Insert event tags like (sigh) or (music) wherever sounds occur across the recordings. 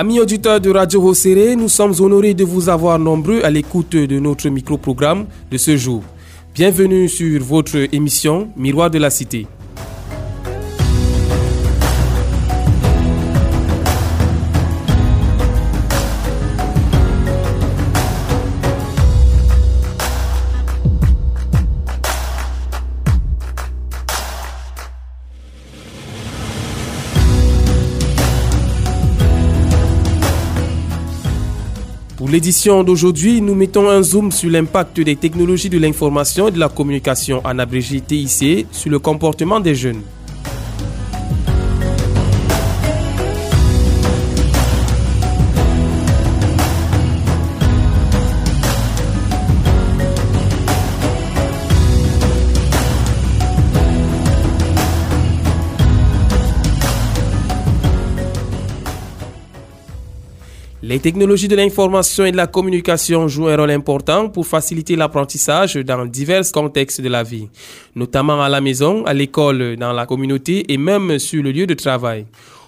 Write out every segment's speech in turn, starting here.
Amis auditeurs de Radio Rosséré, nous sommes honorés de vous avoir nombreux à l'écoute de notre micro-programme de ce jour. Bienvenue sur votre émission Miroir de la Cité. L'édition d'aujourd'hui, nous mettons un zoom sur l'impact des technologies de l'information et de la communication en abrégé TIC sur le comportement des jeunes. Les technologies de l'information et de la communication jouent un rôle important pour faciliter l'apprentissage dans divers contextes de la vie, notamment à la maison, à l'école, dans la communauté et même sur le lieu de travail.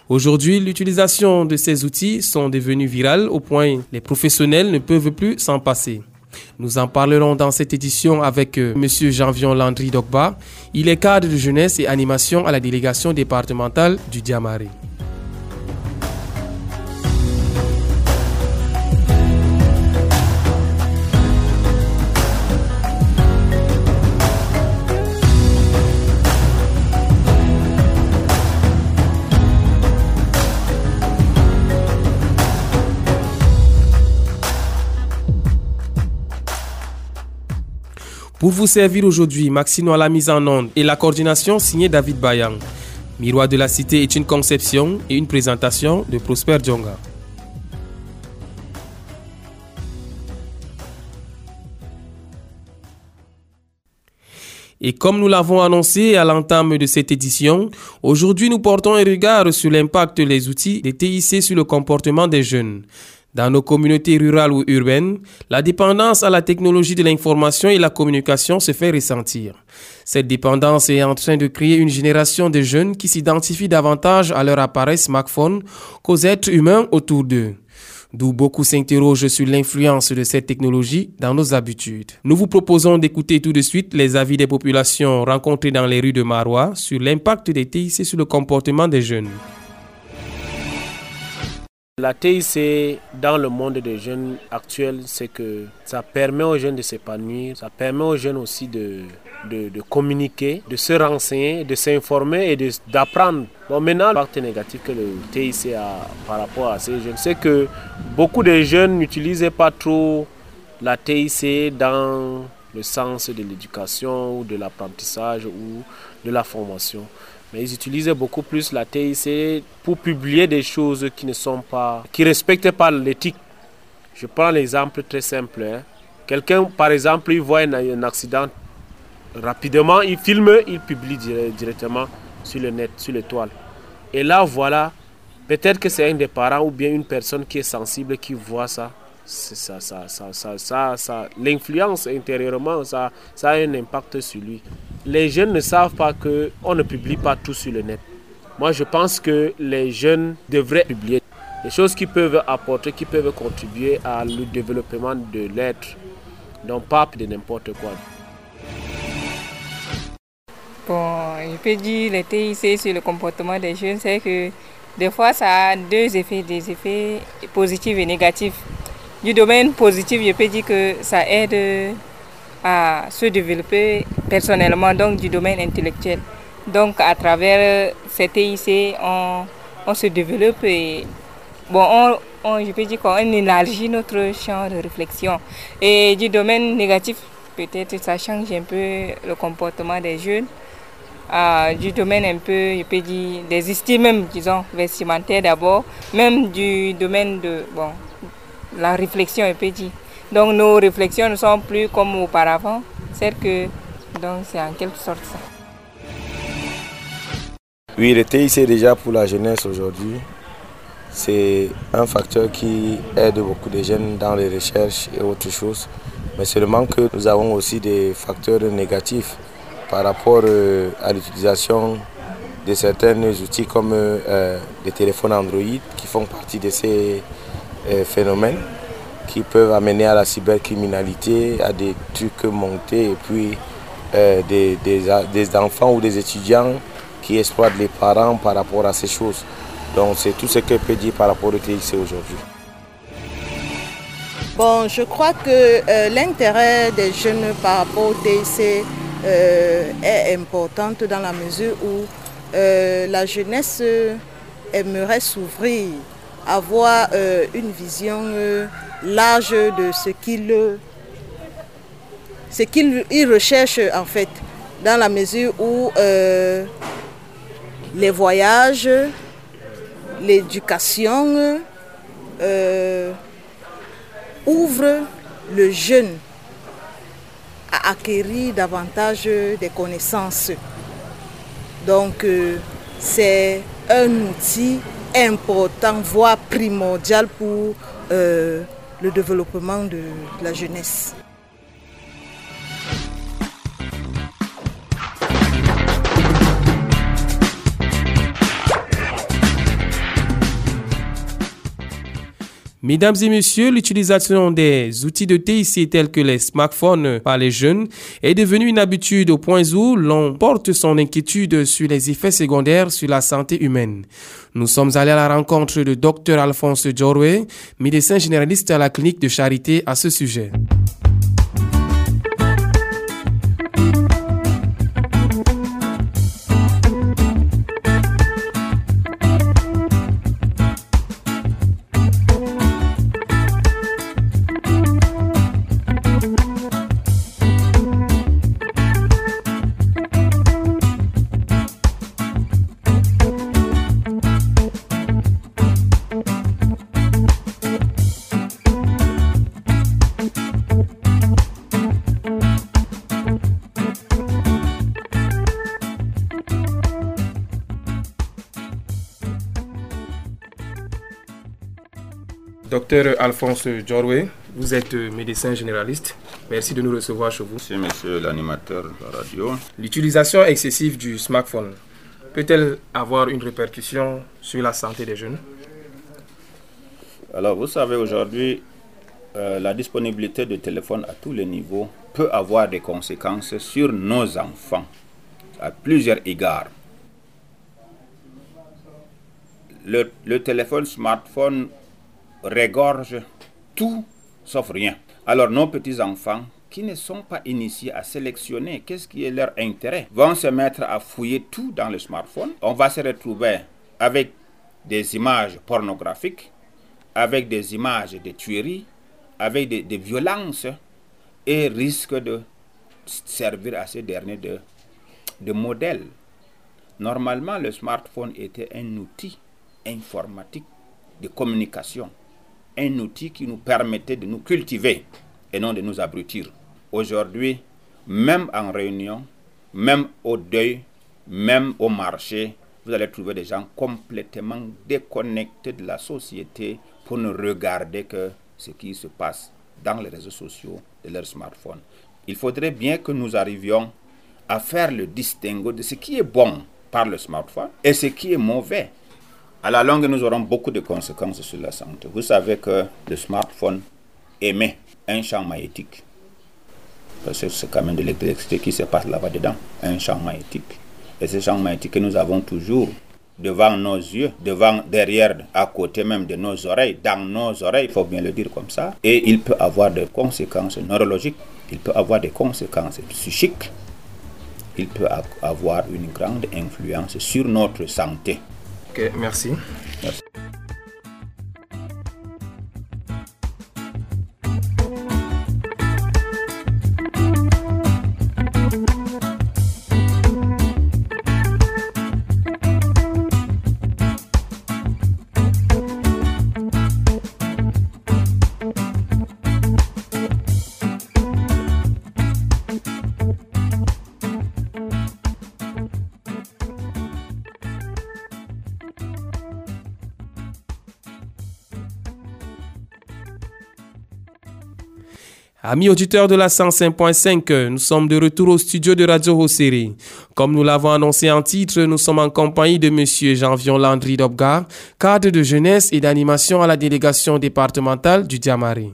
Aujourd'hui, l'utilisation de ces outils sont devenus virales au point les professionnels ne peuvent plus s'en passer. Nous en parlerons dans cette édition avec euh, M. Janvion Landry Dogba. Il est cadre de jeunesse et animation à la délégation départementale du Diamaré. Pour vous servir aujourd'hui, Maxino à la mise en onde et la coordination signée David Bayang. Miroir de la Cité est une conception et une présentation de Prosper Djonga. Et comme nous l'avons annoncé à l'entame de cette édition, aujourd'hui nous portons un regard sur l'impact des outils des TIC sur le comportement des jeunes. Dans nos communautés rurales ou urbaines, la dépendance à la technologie de l'information et la communication se fait ressentir. Cette dépendance est en train de créer une génération de jeunes qui s'identifient davantage à leur appareil smartphone qu'aux êtres humains autour d'eux. D'où beaucoup s'interrogent sur l'influence de cette technologie dans nos habitudes. Nous vous proposons d'écouter tout de suite les avis des populations rencontrées dans les rues de Marois sur l'impact des TIC sur le comportement des jeunes. La TIC dans le monde des jeunes actuels, c'est que ça permet aux jeunes de s'épanouir, ça permet aux jeunes aussi de, communiquer, de se renseigner, de s'informer et d'apprendre. Bon, maintenant, l'impact négatif que le TIC a par rapport à ces jeunes, c'est que beaucoup de jeunes n'utilisaient pas trop la TIC dans le sens de l'éducation ou de l'apprentissage ou de la formation mais ils utilisaient beaucoup plus la TIC pour publier des choses qui ne sont pas, qui respectent pas l'éthique. Je prends l'exemple très simple. Hein. Quelqu'un, par exemple, il voit un, accident rapidement, il filme, il publie directement sur le net, sur l'étoile. Et là, voilà, peut-être que c'est un des parents ou bien une personne qui est sensible qui voit ça. Ça, ça, ça, ça, ça, l'influence intérieurement, ça, ça a un impact sur lui les jeunes ne savent pas qu'on ne publie pas tout sur le net. Moi, je pense que les jeunes devraient publier des choses qui peuvent apporter, qui peuvent contribuer à le développement de l'être, non pas de n'importe quoi. Bon, je peux dire les TIC sur le comportement des jeunes, c'est que des fois ça a deux effets, des effets positifs et négatifs. Du domaine positif, je peux dire que ça aide à se développer personnellement donc du domaine intellectuel. Donc à travers ces TIC, on, se développe et bon, on, je peux dire qu'on élargit notre champ de réflexion. Et du domaine négatif, peut-être ça change un peu le comportement des jeunes. Euh, du domaine un peu, je peux dire, des estimes même, disons, vestimentaires d'abord, même du domaine de, bon, la réflexion, peux dire. Donc nos réflexions ne sont plus comme auparavant. C'est que donc c'est en quelque sorte ça. Oui, le TIC déjà pour la jeunesse aujourd'hui, c'est un facteur qui aide beaucoup de jeunes dans les recherches et autres choses. Mais seulement que nous avons aussi des facteurs négatifs par rapport euh, à l'utilisation de certains outils comme euh, les téléphones Android qui font partie de ces euh, phénomènes qui peuvent amener à la cybercriminalité, à des trucs montés et puis euh, des, des, enfants ou des étudiants qui exploitent les parents par rapport à ces choses. Donc c'est tout ce que je peux dire par rapport au TIC aujourd'hui. Bon, je crois que l'intérêt des jeunes par rapport au TIC est important dans la mesure où euh, la jeunesse aimerait s'ouvrir, avoir euh, une vision euh, large de ce qu'il ce recherche en fait, dans la mesure où les voyages, l'éducation ouvrent le jeune à acquérir davantage des connaissances. Donc euh, c'est un outil important, voire primordial pour euh, le développement de la jeunesse. Mesdames et messieurs, l'utilisation des outils de TIC tels que les smartphones par les jeunes est devenue une habitude au point où l'on porte son inquiétude sur les effets secondaires sur la santé humaine. Nous sommes allés à la rencontre de Dr Alphonse Jorwe, médecin généraliste à la clinique de charité à ce sujet. Docteur Alphonse Jorwe, vous êtes médecin généraliste. Merci de nous recevoir chez vous. Merci, monsieur l'animateur de la radio. L'utilisation excessive du smartphone peut-elle avoir une répercussion sur la santé des jeunes? Alors, vous savez, aujourd'hui, euh, la disponibilité de téléphone à tous les niveaux peut avoir des conséquences sur nos enfants à plusieurs égards. Le, le téléphone smartphone regorge tout sauf rien. Alors nos petits-enfants qui ne sont pas initiés à sélectionner qu'est-ce qui est leur intérêt, vont se mettre à fouiller tout dans le smartphone. On va se retrouver avec des images pornographiques, avec des images de tueries, avec des, violences et risque de servir à ces derniers de, de modèle. Normalement, le smartphone était un outil informatique de communication un outil qui nous permettait de nous cultiver et non de nous abrutir. Aujourd'hui, même en réunion, même au deuil, même au marché, vous allez trouver des gens complètement déconnectés de la société pour ne regarder que ce qui se passe dans les réseaux sociaux de leur smartphone. Il faudrait bien que nous arrivions à faire le distinguo de ce qui est bon par le smartphone et ce qui est mauvais à la longue, nous aurons beaucoup de conséquences sur la santé. Vous savez que le smartphone émet un champ magnétique. Parce que c'est quand même de l'électricité qui se passe là-bas dedans, un champ magnétique. Et ce champ magnétique que nous avons toujours devant nos yeux, devant, derrière, à côté même de nos oreilles, dans nos oreilles, il faut bien le dire comme ça. Et il peut avoir des conséquences neurologiques, il peut avoir des conséquences psychiques, il peut avoir une grande influence sur notre santé. Ok, merci. Amis auditeurs de la 105.5, nous sommes de retour au studio de Radio Hosseri. Comme nous l'avons annoncé en titre, nous sommes en compagnie de Monsieur Jean-Vion Landry Dobgar, cadre de jeunesse et d'animation à la délégation départementale du Diamari.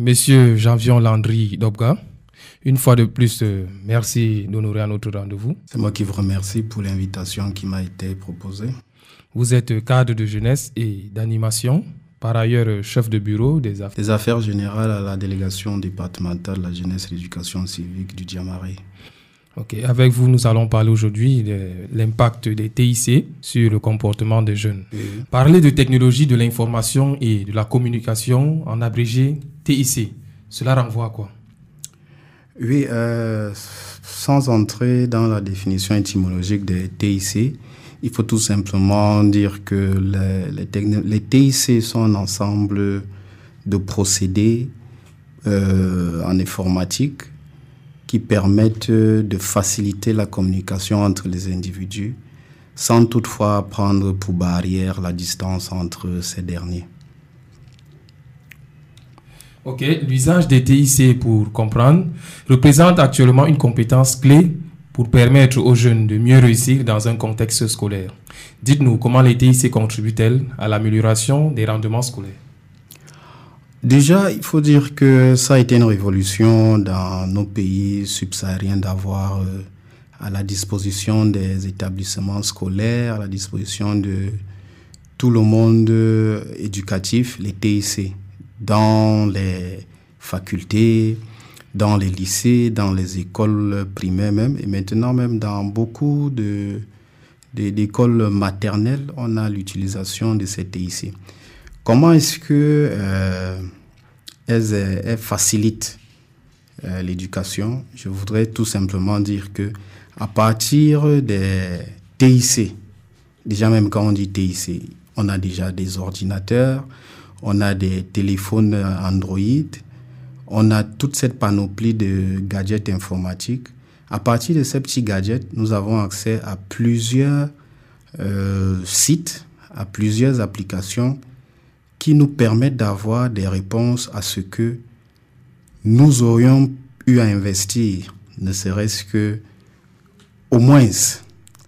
Monsieur Jean-Vion Landry Dobga, une fois de plus, euh, merci d'honorer à notre rendez-vous. C'est moi qui vous remercie pour l'invitation qui m'a été proposée. Vous êtes cadre de jeunesse et d'animation, par ailleurs euh, chef de bureau des affaires. Des affaires générales à la délégation départementale de la jeunesse et l'éducation civique du Diamaré. Ok, avec vous, nous allons parler aujourd'hui de l'impact des TIC sur le comportement des jeunes. Parler de technologie de l'information et de la communication, en abrégé TIC, cela renvoie à quoi? Oui, euh, sans entrer dans la définition étymologique des TIC, il faut tout simplement dire que les, TIC sont un ensemble de procédés euh, en informatique qui permettent de faciliter la communication entre les individus sans toutefois prendre pour barrière la distance entre ces derniers. Ok, l'usage des TIC, pour comprendre, représente actuellement une compétence clé pour permettre aux jeunes de mieux réussir dans un contexte scolaire. Dites-nous comment les TIC contribuent-elles à l'amélioration des rendements scolaires? Déjà, il faut dire que ça a été une révolution dans nos pays subsahariens d'avoir euh, à la disposition des établissements scolaires, à la disposition de tout le monde euh, éducatif, les TIC, dans les facultés, dans les lycées, dans les écoles primaires même, et maintenant même dans beaucoup de d'écoles maternelles, on a l'utilisation de ces TIC. Comment est-ce que euh, elles, facilitent euh, l'éducation? Je voudrais tout simplement dire que à partir des TIC, déjà même quand on dit TIC, on a déjà des ordinateurs, on a des téléphones Android, on a toute cette panoplie de gadgets informatiques. À partir de ces petits gadgets, nous avons accès à plusieurs euh, sites, à plusieurs applications qui nous permettent d'avoir des réponses à ce que nous aurions eu à investir, ne serait-ce que au moins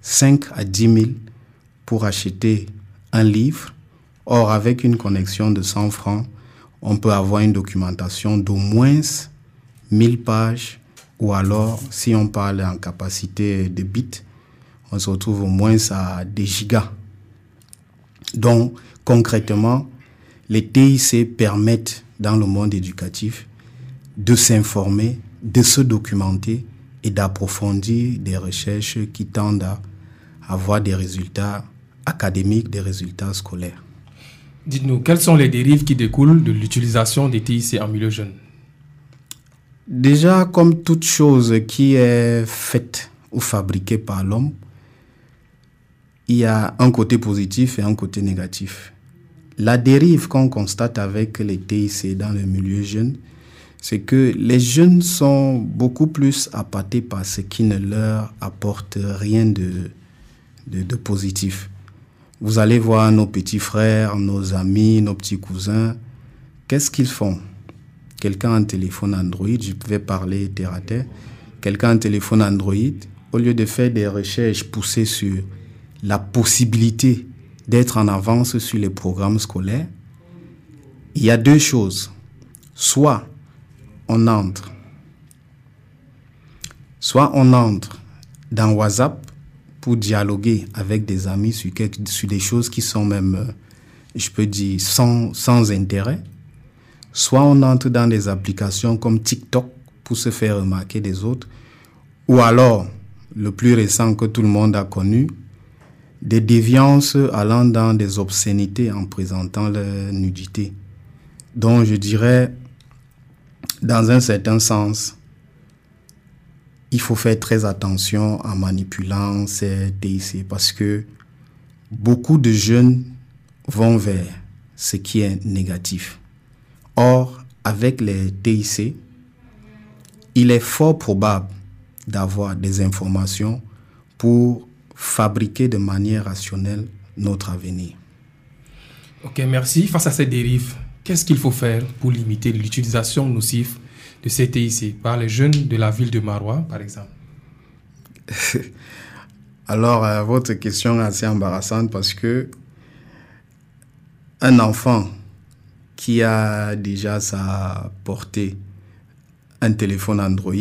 5 à 10 000 pour acheter un livre. Or, avec une connexion de 100 francs, on peut avoir une documentation d'au moins 1000 pages ou alors, si on parle en capacité de bits, on se retrouve au moins à des gigas. Donc, concrètement, les TIC permettent dans le monde éducatif de s'informer, de se documenter et d'approfondir des recherches qui tendent à avoir des résultats académiques, des résultats scolaires. Dites-nous, quelles sont les dérives qui découlent de l'utilisation des TIC en milieu jeune? Déjà, comme toute chose qui est faite ou fabriquée par l'homme, il y a un côté positif et un côté négatif. La dérive qu'on constate avec les TIC dans le milieu jeune, c'est que les jeunes sont beaucoup plus appâtés par ce qui ne leur apporte rien de, de, positif. Vous allez voir nos petits frères, nos amis, nos petits cousins, qu'est-ce qu'ils font? Quelqu'un un téléphone Android, je pouvais parler terre à terre, quelqu'un un téléphone Android, au lieu de faire des recherches poussées sur la possibilité d'être en avance sur les programmes scolaires, il y a deux choses. Soit on entre. Soit on entre dans WhatsApp pour dialoguer avec des amis sur, des choses qui sont même, euh, je peux dire, sans, intérêt. Soit on entre dans des applications comme TikTok pour se faire remarquer des autres. Ou alors, le plus récent que tout le monde a connu, des déviances allant dans des obscénités en présentant la nudité. Donc je dirais dans un certain sens, il faut faire très attention en manipulant ces TIC parce que beaucoup de jeunes vont vers ce qui est négatif. Or, avec les TIC, il est fort probable d'avoir des informations pour fabriquer de manière rationnelle notre avenir. Ok, merci. Face à ces dérives, qu'est-ce qu'il faut faire pour limiter l'utilisation nocive de ces TIC par les jeunes de la ville de Marois, par exemple (laughs) Alors, euh, votre question est assez embarrassante parce que un enfant qui a déjà sa portée un téléphone Android,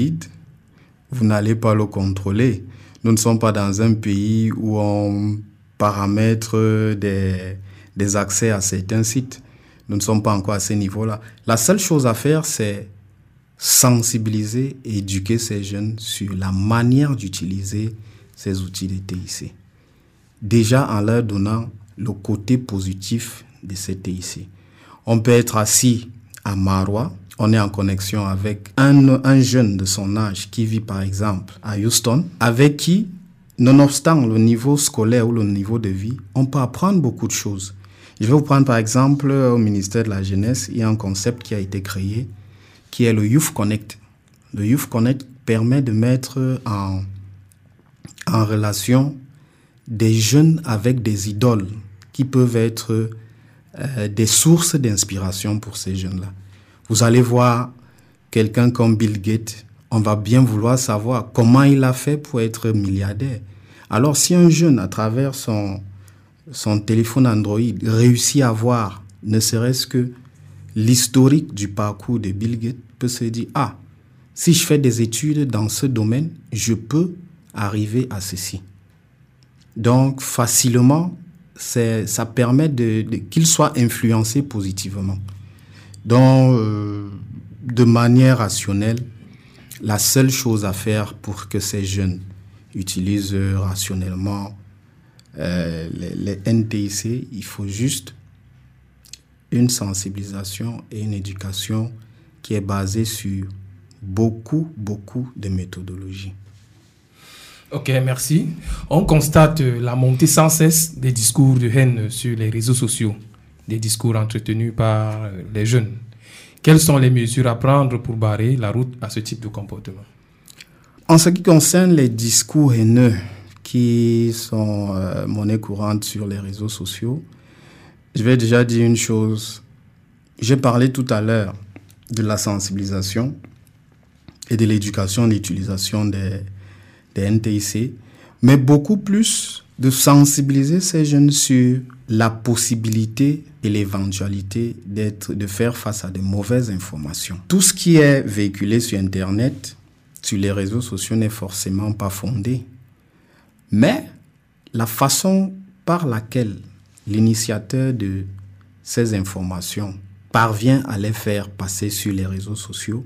vous n'allez pas le contrôler. Nous ne sommes pas dans un pays où on paramètre des, des accès à certains sites. Nous ne sommes pas encore à ce niveau-là. La seule chose à faire, c'est sensibiliser et éduquer ces jeunes sur la manière d'utiliser ces outils de TIC. Déjà en leur donnant le côté positif de ces TIC. On peut être assis à Marois, on est en connexion avec un, un jeune de son âge qui vit par exemple à Houston, avec qui, nonobstant le niveau scolaire ou le niveau de vie, on peut apprendre beaucoup de choses. Je vais vous prendre par exemple au ministère de la Jeunesse, il y a un concept qui a été créé qui est le Youth Connect. Le Youth Connect permet de mettre en, en relation des jeunes avec des idoles qui peuvent être euh, des sources d'inspiration pour ces jeunes-là. Vous allez voir quelqu'un comme Bill Gates, on va bien vouloir savoir comment il a fait pour être milliardaire. Alors si un jeune, à travers son, son téléphone Android, réussit à voir ne serait-ce que l'historique du parcours de Bill Gates, peut se dire, ah, si je fais des études dans ce domaine, je peux arriver à ceci. Donc facilement, ça permet de, qu'il soit influencé positivement. Donc, euh, de manière rationnelle, la seule chose à faire pour que ces jeunes utilisent rationnellement euh, les, les, NTIC, il faut juste une sensibilisation et une éducation qui est basée sur beaucoup, beaucoup de méthodologies. Ok, merci. On constate la montée sans cesse des discours de haine sur les réseaux sociaux, des discours entretenus par les jeunes. Quelles sont les mesures à prendre pour barrer la route à ce type de comportement? En ce qui concerne les discours haineux qui sont euh, monnaie courante sur les réseaux sociaux, je vais déjà dire une chose. J'ai parlé tout à l'heure de la sensibilisation et de l'éducation l'utilisation des, des NTIC, mais beaucoup plus de sensibiliser ces jeunes sur la possibilité et l'éventualité d'être, de faire face à de mauvaises informations. Tout ce qui est véhiculé sur Internet, sur les réseaux sociaux n'est forcément pas fondé. Mais la façon par laquelle l'initiateur de ces informations parvient à les faire passer sur les réseaux sociaux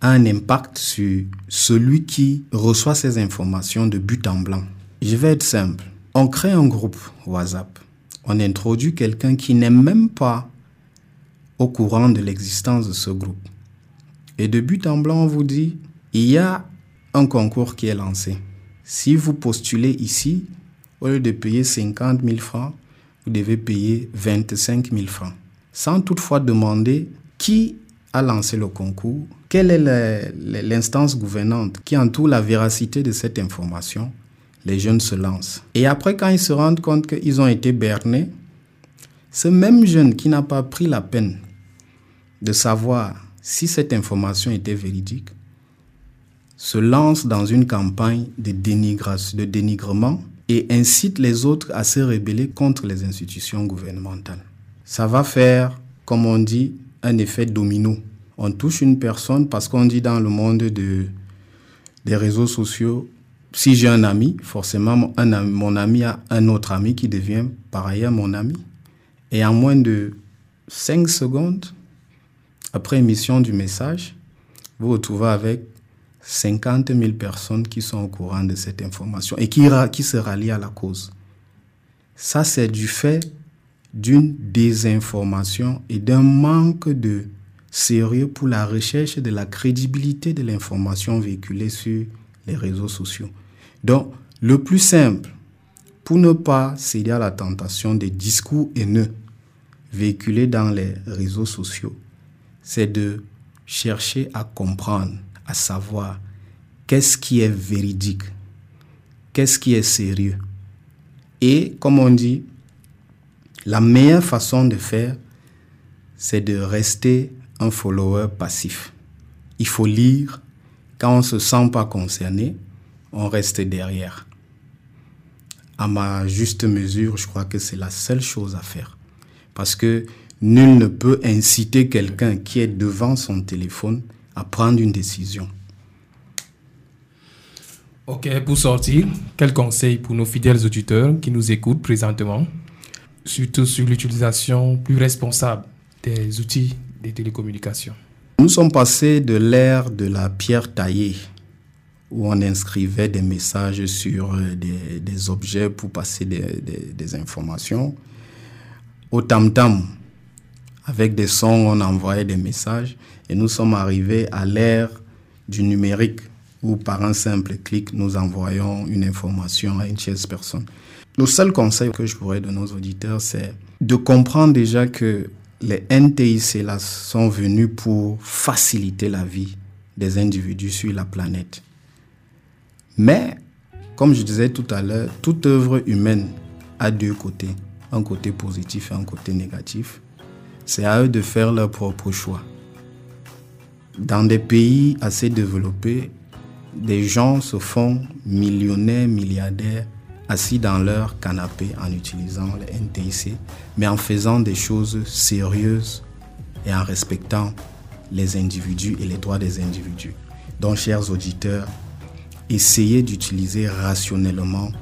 a un impact sur celui qui reçoit ces informations de but en blanc. Je vais être simple. On crée un groupe WhatsApp. On introduit quelqu'un qui n'est même pas au courant de l'existence de ce groupe. Et de but en blanc, on vous dit, il y a un concours qui est lancé. Si vous postulez ici, au lieu de payer 50 000 francs, vous devez payer 25 000 francs sans toutefois demander qui a lancé le concours, quelle est l'instance gouvernante qui entoure la véracité de cette information, les jeunes se lancent. Et après, quand ils se rendent compte qu'ils ont été bernés, ce même jeune qui n'a pas pris la peine de savoir si cette information était véridique, se lance dans une campagne de, dénigrement et incite les autres à se rebeller contre les institutions gouvernementales ça va faire, comme on dit, un effet domino. On touche une personne parce qu'on dit dans le monde de, des réseaux sociaux, si j'ai un ami, forcément un, mon ami a un autre ami qui devient par ailleurs mon ami. Et en moins de 5 secondes, après émission du message, vous vous retrouvez avec 50 000 personnes qui sont au courant de cette information et qui, se rallient à la cause. Ça, c'est du fait d'une désinformation et d'un manque de sérieux pour la recherche de la crédibilité de l'information véhiculée sur les réseaux sociaux. Donc, le plus simple, pour ne pas céder à la tentation des discours haineux véhiculé dans les réseaux sociaux, c'est de chercher à comprendre, à savoir qu'est-ce qui est véridique, qu'est-ce qui est sérieux. Et comme on dit, la meilleure façon de faire, c'est de rester un follower passif. Il faut lire. Quand on ne se sent pas concerné, on reste derrière. À ma juste mesure, je crois que c'est la seule chose à faire. Parce que nul ne peut inciter quelqu'un qui est devant son téléphone à prendre une décision. Ok, pour sortir, quel conseil pour nos fidèles auditeurs qui nous écoutent présentement, surtout sur l'utilisation plus responsable des outils de télécommunications? Nous sommes passés de l'ère de la pierre taillée, où on inscrivait des messages sur euh, des, objets pour passer des, des informations, au tam-tam. Avec des sons, on envoyait des messages, et nous sommes arrivés à l'ère du numérique où par un simple clic, nous envoyons une information à une tierce personne. Le seul conseil que je pourrais donner aux auditeurs, c'est de comprendre déjà que les NTIC sont venus pour faciliter la vie des individus sur la planète. Mais, comme je disais tout à l'heure, toute œuvre humaine a deux côtés, un côté positif et un côté négatif. C'est à eux de faire leur propre choix. Dans des pays assez développés, des gens se font millionnaires, milliardaires, assis dans leur canapé en utilisant le NTIC, mais en faisant des choses sérieuses et en respectant les individus et les droits des individus. Donc, chers auditeurs, essayez d'utiliser rationnellement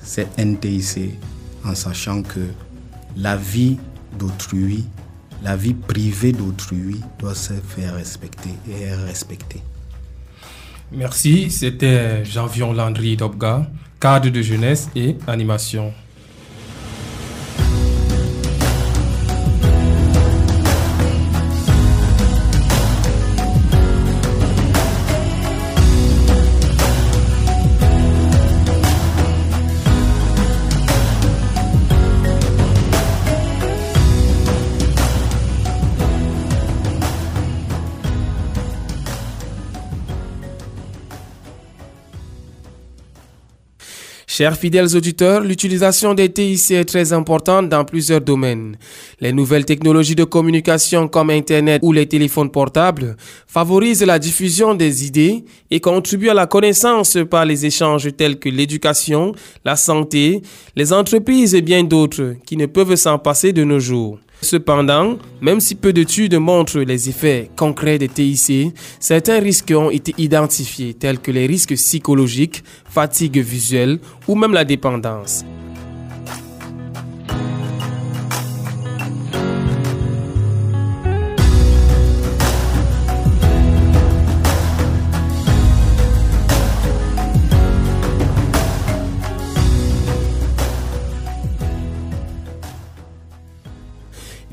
ces NTIC en sachant que la vie d'autrui, la vie privée d'autrui doit se faire respecter et est respectée. Merci, c'était Jean-Vion Landry Dobga, cadre de jeunesse et animation. Chers fidèles auditeurs, l'utilisation des TIC est très importante dans plusieurs domaines. Les nouvelles technologies de communication comme Internet ou les téléphones portables favorisent la diffusion des idées et contribuent à la connaissance par les échanges tels que l'éducation, la santé, les entreprises et bien d'autres qui ne peuvent s'en passer de nos jours. Cependant, même si peu d'études montrent les effets concrets des TIC, certains risques ont été identifiés tels que les risques psychologiques, fatigue visuelle ou même la dépendance.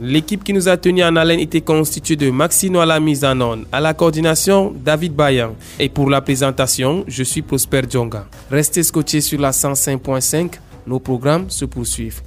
L'équipe qui nous a tenu en haleine était constituée de Maxino à la mise en onde, à la coordination David Bayan. Et pour la présentation, je suis Prosper Djonga. Restez scotchés sur la 105.5, nos programmes se poursuivent.